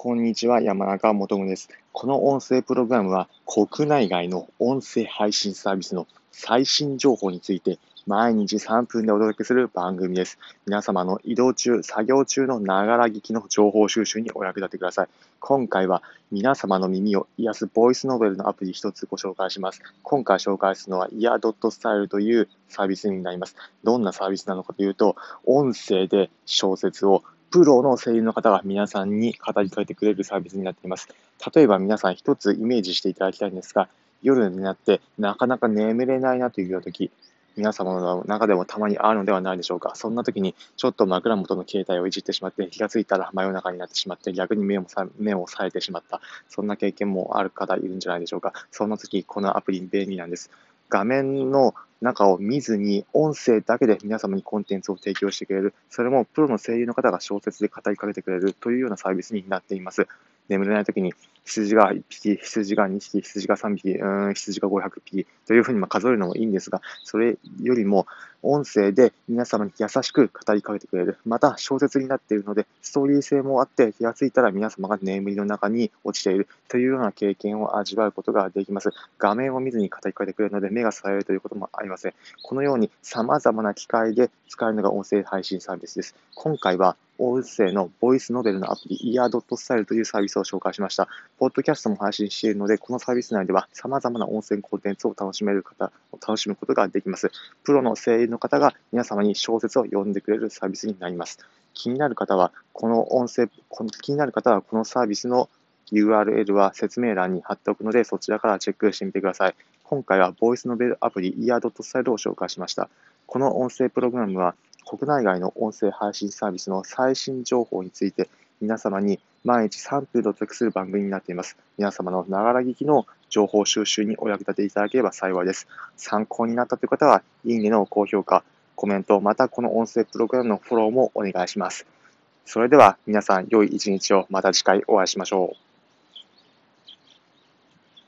こんにちは、山中元夢です。この音声プログラムは国内外の音声配信サービスの最新情報について毎日3分でお届けする番組です。皆様の移動中、作業中のながら聞きの情報収集にお役立てください。今回は皆様の耳を癒すボイスノベルのアプリ一つご紹介します。今回紹介するのは ear.style というサービスになります。どんなサービスなのかというと、音声で小説をプロの声優の方が皆さんに語りかけてくれるサービスになっています。例えば皆さん一つイメージしていただきたいんですが、夜になってなかなか眠れないなという時、皆様の中でもたまにあるのではないでしょうか。そんな時にちょっと枕元の携帯をいじってしまって気がついたら真夜中になってしまって逆に目をさ目を冴えてしまった。そんな経験もある方いるんじゃないでしょうか。そんな時、このアプリ便利なんです。画面の中を見ずに音声だけで皆様にコンテンツを提供してくれる、それもプロの声優の方が小説で語りかけてくれるというようなサービスになっています。眠れない時に羊が1匹、羊が2匹、羊が3匹、うん羊が500匹というふうにま数えるのもいいんですが、それよりも音声で皆様に優しく語りかけてくれる。また小説になっているので、ストーリー性もあって気がついたら皆様が眠りの中に落ちているというような経験を味わうことができます。画面を見ずに語りかけてくれるので目が冴えるということもありません。このように様々な機械で使えるのが音声配信サービスです。今回は音声のボイスノベルのアプリ ear.style というサービスを紹介しました。ポッドキャストも配信しているので、このサービス内では様々な音声コンテンツを楽しめる方、楽しむことができます。プロの声優の方が皆様に小説を読んでくれるサービスになります。気になる方は、この音声、気になる方はこのサービスの URL は説明欄に貼っておくので、そちらからチェックしてみてください。今回はボイスノベルアプリ ear.style を紹介しました。この音声プログラムは国内外の音声配信サービスの最新情報について皆様に毎日3分でお届けする番組になっています。皆様のながら聞きの情報収集にお役立ていただければ幸いです。参考になったという方は、いいねの高評価、コメント、またこの音声プログラムのフォローもお願いします。それでは皆さん良い一日をまた次回お会いしましょう。